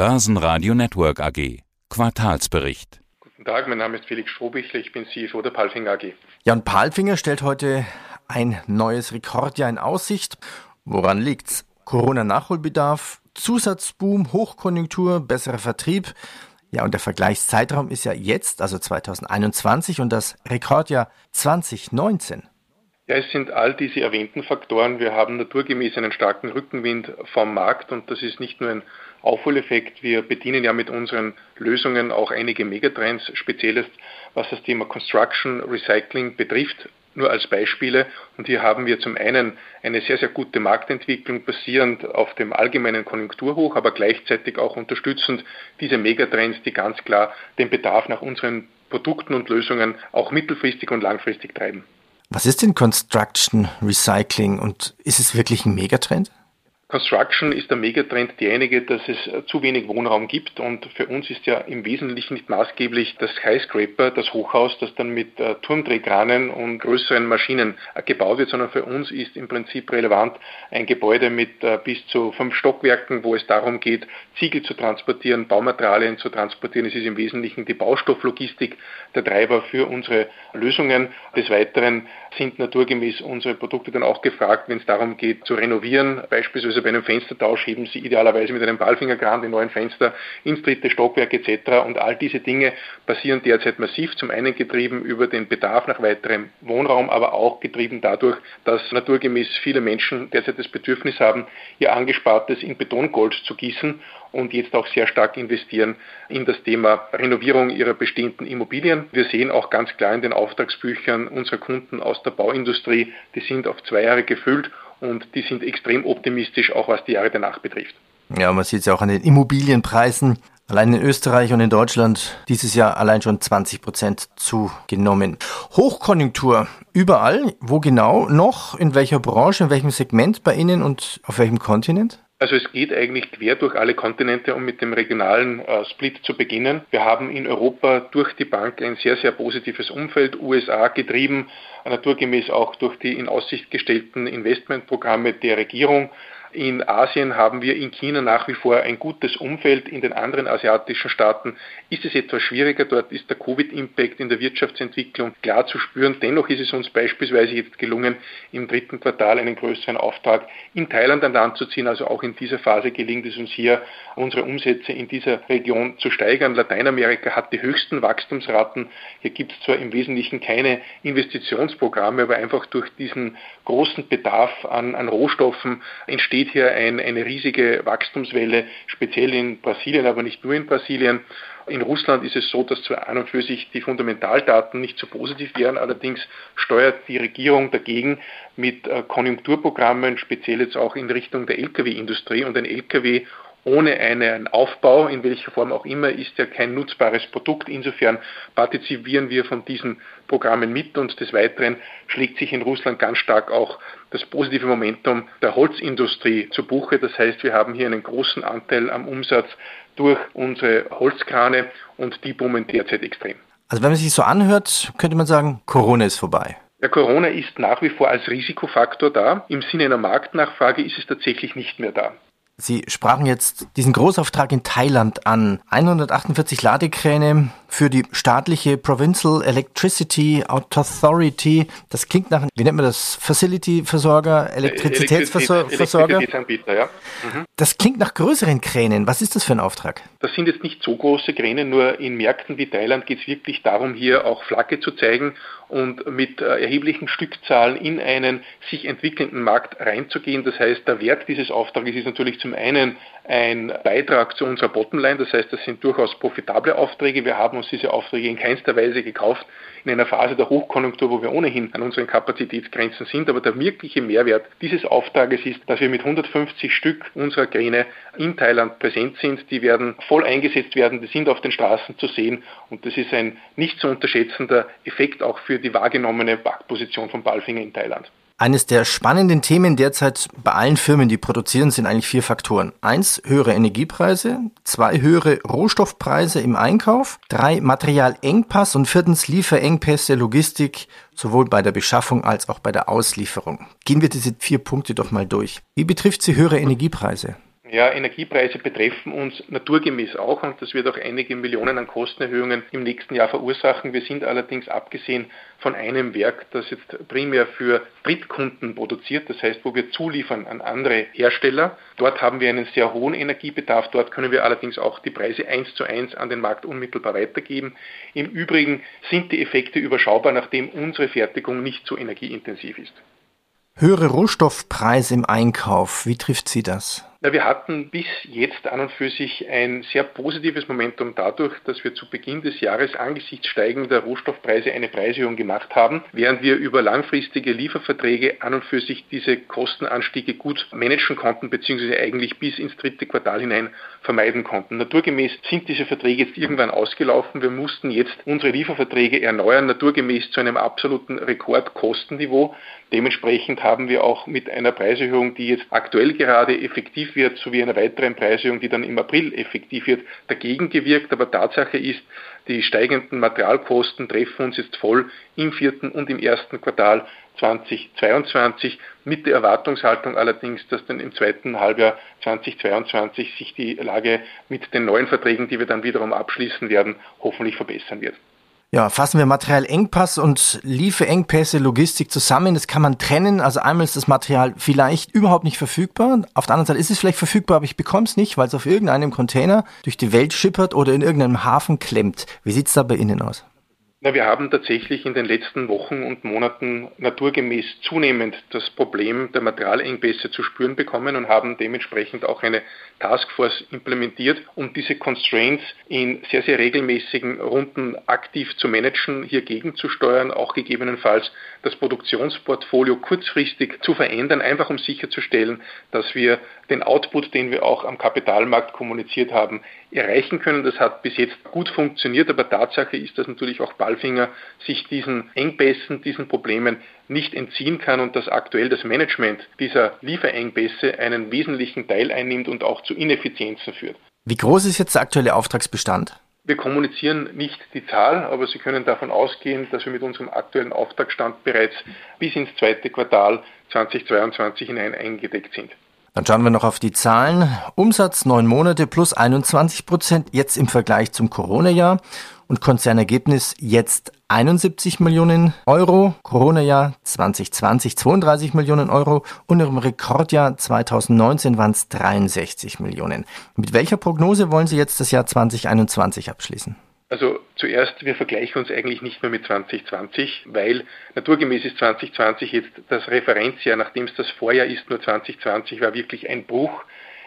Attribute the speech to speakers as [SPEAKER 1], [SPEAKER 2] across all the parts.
[SPEAKER 1] Börsenradio Network AG. Quartalsbericht.
[SPEAKER 2] Guten Tag, mein Name ist Felix Strohbichler, ich bin CFO der Palfinger AG.
[SPEAKER 3] Jan Palfinger stellt heute ein neues Rekordjahr in Aussicht. Woran liegt's? Corona-Nachholbedarf, Zusatzboom, Hochkonjunktur, besserer Vertrieb. Ja, und der Vergleichszeitraum ist ja jetzt, also 2021 und das Rekordjahr 2019.
[SPEAKER 2] Ja, es sind all diese erwähnten Faktoren. Wir haben naturgemäß einen starken Rückenwind vom Markt und das ist nicht nur ein Aufholeffekt. Wir bedienen ja mit unseren Lösungen auch einige Megatrends, speziell was das Thema Construction, Recycling betrifft. Nur als Beispiele. Und hier haben wir zum einen eine sehr, sehr gute Marktentwicklung basierend auf dem allgemeinen Konjunkturhoch, aber gleichzeitig auch unterstützend diese Megatrends, die ganz klar den Bedarf nach unseren Produkten und Lösungen auch mittelfristig und langfristig treiben.
[SPEAKER 3] Was ist denn Construction Recycling und ist es wirklich ein Megatrend?
[SPEAKER 2] Construction ist der Megatrend derjenige, dass es äh, zu wenig Wohnraum gibt und für uns ist ja im Wesentlichen nicht maßgeblich das Skyscraper, das Hochhaus, das dann mit äh, Turmdrehkranen und größeren Maschinen äh, gebaut wird, sondern für uns ist im Prinzip relevant ein Gebäude mit äh, bis zu fünf Stockwerken, wo es darum geht, Ziegel zu transportieren, Baumaterialien zu transportieren. Es ist im Wesentlichen die Baustofflogistik der Treiber für unsere Lösungen. Des Weiteren sind naturgemäß unsere Produkte dann auch gefragt, wenn es darum geht zu renovieren, beispielsweise also bei einem Fenstertausch heben Sie idealerweise mit einem Ballfingerkran die neuen Fenster ins dritte Stockwerk etc. Und all diese Dinge passieren derzeit massiv, zum einen getrieben über den Bedarf nach weiterem Wohnraum, aber auch getrieben dadurch, dass naturgemäß viele Menschen derzeit das Bedürfnis haben, ihr Angespartes in Betongold zu gießen und jetzt auch sehr stark investieren in das Thema Renovierung ihrer bestehenden Immobilien. Wir sehen auch ganz klar in den Auftragsbüchern unserer Kunden aus der Bauindustrie, die sind auf zwei Jahre gefüllt und die sind extrem optimistisch, auch was die Jahre danach betrifft.
[SPEAKER 3] Ja, man sieht es ja auch an den Immobilienpreisen. Allein in Österreich und in Deutschland dieses Jahr allein schon 20 Prozent zugenommen. Hochkonjunktur überall. Wo genau noch? In welcher Branche? In welchem Segment bei Ihnen und auf welchem Kontinent?
[SPEAKER 2] Also es geht eigentlich quer durch alle Kontinente, um mit dem regionalen äh, Split zu beginnen. Wir haben in Europa durch die Bank ein sehr, sehr positives Umfeld, USA getrieben, naturgemäß auch durch die in Aussicht gestellten Investmentprogramme der Regierung. In Asien haben wir in China nach wie vor ein gutes Umfeld. In den anderen asiatischen Staaten ist es etwas schwieriger. Dort ist der Covid-Impact in der Wirtschaftsentwicklung klar zu spüren. Dennoch ist es uns beispielsweise jetzt gelungen, im dritten Quartal einen größeren Auftrag in Thailand an Land zu ziehen. Also auch in dieser Phase gelingt es uns hier, unsere Umsätze in dieser Region zu steigern. Lateinamerika hat die höchsten Wachstumsraten. Hier gibt es zwar im Wesentlichen keine Investitionsprogramme, aber einfach durch diesen großen Bedarf an, an Rohstoffen entsteht entsteht hier ein, eine riesige Wachstumswelle, speziell in Brasilien, aber nicht nur in Brasilien. In Russland ist es so, dass zwar an und für sich die Fundamentaldaten nicht so positiv wären, allerdings steuert die Regierung dagegen mit äh, Konjunkturprogrammen, speziell jetzt auch in Richtung der Lkw-Industrie und ein Lkw ohne einen Aufbau, in welcher Form auch immer, ist ja kein nutzbares Produkt. Insofern partizipieren wir von diesen Programmen mit und des Weiteren schlägt sich in Russland ganz stark auch das positive Momentum der Holzindustrie zu Buche. Das heißt, wir haben hier einen großen Anteil am Umsatz durch unsere Holzkrane und die boomen derzeit extrem.
[SPEAKER 3] Also wenn man sich so anhört, könnte man sagen, Corona ist vorbei.
[SPEAKER 2] Ja, Corona ist nach wie vor als Risikofaktor da. Im Sinne einer Marktnachfrage ist es tatsächlich nicht mehr da.
[SPEAKER 3] Sie sprachen jetzt diesen Großauftrag in Thailand an. 148 Ladekräne für die staatliche Provincial Electricity Authority. Das klingt nach, wie nennt man das? Facility-Versorger, Elektrizitätsversorger? Elektrizitätsanbieter, ja. Mhm. Das klingt nach größeren Kränen. Was ist das für ein Auftrag?
[SPEAKER 2] Das sind jetzt nicht so große Kräne, nur in Märkten wie Thailand geht es wirklich darum, hier auch Flagge zu zeigen und mit äh, erheblichen Stückzahlen in einen sich entwickelnden Markt reinzugehen. Das heißt, der Wert dieses Auftrages ist natürlich zum einen ein Beitrag zu unserer Bottomline. Das heißt, das sind durchaus profitable Aufträge. Wir haben uns diese Aufträge in keinster Weise gekauft in einer Phase der Hochkonjunktur, wo wir ohnehin an unseren Kapazitätsgrenzen sind. Aber der wirkliche Mehrwert dieses Auftrages ist, dass wir mit 150 Stück unserer Kräne in Thailand präsent sind. Die werden voll eingesetzt werden, die sind auf den Straßen zu sehen und das ist ein nicht zu unterschätzender Effekt auch für die wahrgenommene Marktposition von Balfinger in Thailand.
[SPEAKER 3] Eines der spannenden Themen derzeit bei allen Firmen, die produzieren, sind eigentlich vier Faktoren. Eins, höhere Energiepreise. Zwei, höhere Rohstoffpreise im Einkauf. Drei, Materialengpass. Und viertens, Lieferengpässe, Logistik, sowohl bei der Beschaffung als auch bei der Auslieferung. Gehen wir diese vier Punkte doch mal durch. Wie betrifft sie höhere Energiepreise?
[SPEAKER 2] Ja, Energiepreise betreffen uns naturgemäß auch und das wird auch einige Millionen an Kostenerhöhungen im nächsten Jahr verursachen. Wir sind allerdings abgesehen von einem Werk, das jetzt primär für Drittkunden produziert, das heißt, wo wir zuliefern an andere Hersteller. Dort haben wir einen sehr hohen Energiebedarf. Dort können wir allerdings auch die Preise eins zu eins an den Markt unmittelbar weitergeben. Im Übrigen sind die Effekte überschaubar, nachdem unsere Fertigung nicht so energieintensiv ist.
[SPEAKER 3] Höhere Rohstoffpreise im Einkauf, wie trifft Sie das?
[SPEAKER 2] Na, wir hatten bis jetzt an und für sich ein sehr positives Momentum dadurch, dass wir zu Beginn des Jahres angesichts steigender Rohstoffpreise eine Preiserhöhung gemacht haben, während wir über langfristige Lieferverträge an und für sich diese Kostenanstiege gut managen konnten, beziehungsweise eigentlich bis ins dritte Quartal hinein vermeiden konnten. Naturgemäß sind diese Verträge jetzt irgendwann ausgelaufen. Wir mussten jetzt unsere Lieferverträge erneuern, naturgemäß zu einem absoluten Rekordkostenniveau. Dementsprechend haben wir auch mit einer Preiserhöhung, die jetzt aktuell gerade effektiv wird, sowie einer weiteren Preiserhöhung, die dann im April effektiv wird, dagegen gewirkt. Aber Tatsache ist, die steigenden Materialkosten treffen uns jetzt voll im vierten und im ersten Quartal 2022 mit der Erwartungshaltung allerdings, dass dann im zweiten Halbjahr 2022 sich die Lage mit den neuen Verträgen, die wir dann wiederum abschließen werden, hoffentlich verbessern wird.
[SPEAKER 3] Ja, fassen wir Materialengpass und Lieferengpässe, Logistik zusammen. Das kann man trennen. Also einmal ist das Material vielleicht überhaupt nicht verfügbar. Auf der anderen Seite ist es vielleicht verfügbar, aber ich bekomme es nicht, weil es auf irgendeinem Container durch die Welt schippert oder in irgendeinem Hafen klemmt. Wie sieht's da bei Ihnen aus?
[SPEAKER 2] Na, wir haben tatsächlich in den letzten Wochen und Monaten naturgemäß zunehmend das Problem der Materialengpässe zu spüren bekommen und haben dementsprechend auch eine Taskforce implementiert, um diese Constraints in sehr, sehr regelmäßigen Runden aktiv zu managen, hier gegenzusteuern, auch gegebenenfalls das Produktionsportfolio kurzfristig zu verändern, einfach um sicherzustellen, dass wir den Output, den wir auch am Kapitalmarkt kommuniziert haben, erreichen können. Das hat bis jetzt gut funktioniert, aber Tatsache ist, dass natürlich auch Ballfinger sich diesen Engpässen, diesen Problemen nicht entziehen kann und dass aktuell das Management dieser Lieferengpässe einen wesentlichen Teil einnimmt und auch zu Ineffizienzen führt.
[SPEAKER 3] Wie groß ist jetzt der aktuelle Auftragsbestand?
[SPEAKER 2] Wir kommunizieren nicht die Zahl, aber Sie können davon ausgehen, dass wir mit unserem aktuellen Auftragsstand bereits bis ins zweite Quartal 2022 hinein eingedeckt sind.
[SPEAKER 3] Dann schauen wir noch auf die Zahlen. Umsatz neun Monate plus 21 Prozent jetzt im Vergleich zum Corona-Jahr und Konzernergebnis jetzt 71 Millionen Euro, Corona-Jahr 2020 32 Millionen Euro und im Rekordjahr 2019 waren es 63 Millionen. Mit welcher Prognose wollen Sie jetzt das Jahr 2021 abschließen?
[SPEAKER 2] Also zuerst, wir vergleichen uns eigentlich nicht mehr mit 2020, weil naturgemäß ist 2020 jetzt das Referenzjahr, nachdem es das Vorjahr ist, nur 2020 war wirklich ein Bruch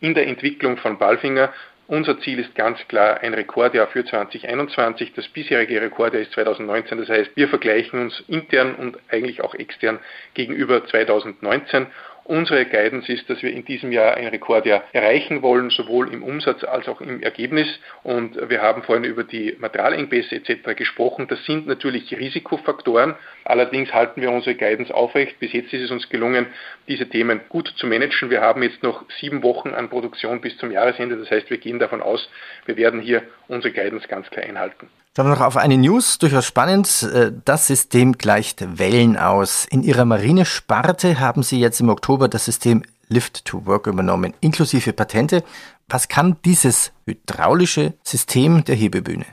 [SPEAKER 2] in der Entwicklung von Balfinger. Unser Ziel ist ganz klar ein Rekordjahr für 2021. Das bisherige Rekordjahr ist 2019. Das heißt, wir vergleichen uns intern und eigentlich auch extern gegenüber 2019 Unsere Guidance ist, dass wir in diesem Jahr ein Rekordjahr erreichen wollen, sowohl im Umsatz als auch im Ergebnis. Und wir haben vorhin über die Materialengpässe etc. gesprochen. Das sind natürlich Risikofaktoren. Allerdings halten wir unsere Guidance aufrecht. Bis jetzt ist es uns gelungen, diese Themen gut zu managen. Wir haben jetzt noch sieben Wochen an Produktion bis zum Jahresende. Das heißt, wir gehen davon aus, wir werden hier unsere Guidance ganz klar einhalten.
[SPEAKER 3] Schauen wir noch auf eine News, durchaus spannend. Äh, das System gleicht Wellen aus. In Ihrer Marinesparte haben Sie jetzt im Oktober das System Lift to Work übernommen, inklusive Patente. Was kann dieses hydraulische System der Hebebühne?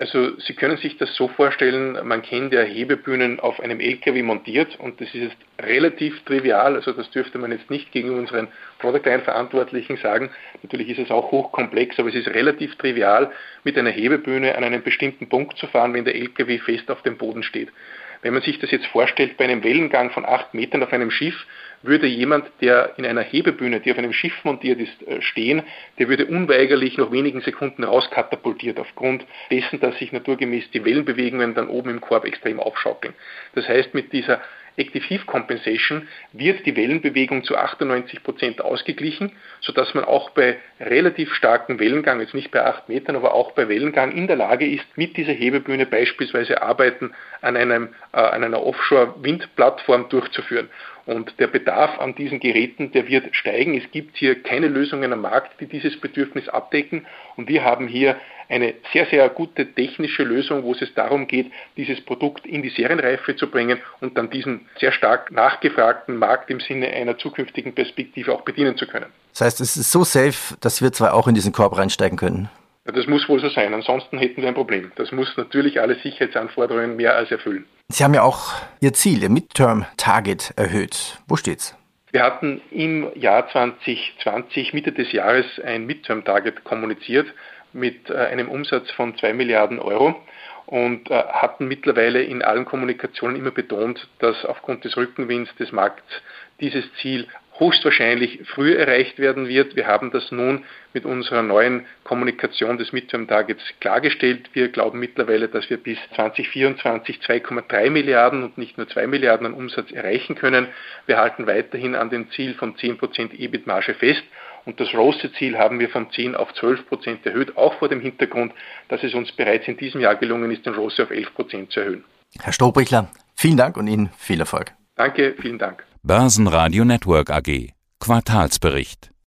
[SPEAKER 2] Also Sie können sich das so vorstellen, man kennt ja Hebebühnen auf einem LKW montiert und das ist jetzt relativ trivial, also das dürfte man jetzt nicht gegen unseren Product Line Verantwortlichen sagen. Natürlich ist es auch hochkomplex, aber es ist relativ trivial, mit einer Hebebühne an einen bestimmten Punkt zu fahren, wenn der LKW fest auf dem Boden steht. Wenn man sich das jetzt vorstellt bei einem Wellengang von acht Metern auf einem Schiff, würde jemand, der in einer Hebebühne, die auf einem Schiff montiert ist, äh, stehen, der würde unweigerlich nach wenigen Sekunden rauskatapultiert aufgrund dessen, dass sich naturgemäß die Wellenbewegungen dann oben im Korb extrem aufschaukeln. Das heißt, mit dieser Active Heave Compensation wird die Wellenbewegung zu 98 Prozent ausgeglichen, sodass man auch bei relativ starkem Wellengang, jetzt nicht bei 8 Metern, aber auch bei Wellengang in der Lage ist, mit dieser Hebebühne beispielsweise Arbeiten an, einem, äh, an einer Offshore-Windplattform durchzuführen. Und der Bedarf an diesen Geräten, der wird steigen. Es gibt hier keine Lösungen am Markt, die dieses Bedürfnis abdecken. Und wir haben hier eine sehr, sehr gute technische Lösung, wo es darum geht, dieses Produkt in die Serienreife zu bringen und dann diesen sehr stark nachgefragten Markt im Sinne einer zukünftigen Perspektive auch bedienen zu können.
[SPEAKER 3] Das heißt, es ist so safe, dass wir zwar auch in diesen Korb reinsteigen können.
[SPEAKER 2] Ja, das muss wohl so sein, ansonsten hätten wir ein Problem. Das muss natürlich alle Sicherheitsanforderungen mehr als erfüllen.
[SPEAKER 3] Sie haben ja auch Ihr Ziel, Ihr Midterm-Target erhöht. Wo steht's?
[SPEAKER 2] Wir hatten im Jahr 2020, Mitte des Jahres, ein Midterm-Target kommuniziert mit äh, einem Umsatz von 2 Milliarden Euro und äh, hatten mittlerweile in allen Kommunikationen immer betont, dass aufgrund des Rückenwinds des Markts dieses Ziel höchstwahrscheinlich früher erreicht werden wird. Wir haben das nun mit unserer neuen Kommunikation des Midterm Targets klargestellt. Wir glauben mittlerweile, dass wir bis 2024 2,3 Milliarden und nicht nur 2 Milliarden an Umsatz erreichen können. Wir halten weiterhin an dem Ziel von 10% EBIT-Marge fest. Und das ROSE-Ziel haben wir von 10 auf 12 Prozent erhöht, auch vor dem Hintergrund, dass es uns bereits in diesem Jahr gelungen ist, den ROSE auf 11 Prozent zu erhöhen.
[SPEAKER 3] Herr Stobrichler, vielen Dank und Ihnen viel Erfolg.
[SPEAKER 2] Danke, vielen Dank.
[SPEAKER 1] Börsenradio Network AG Quartalsbericht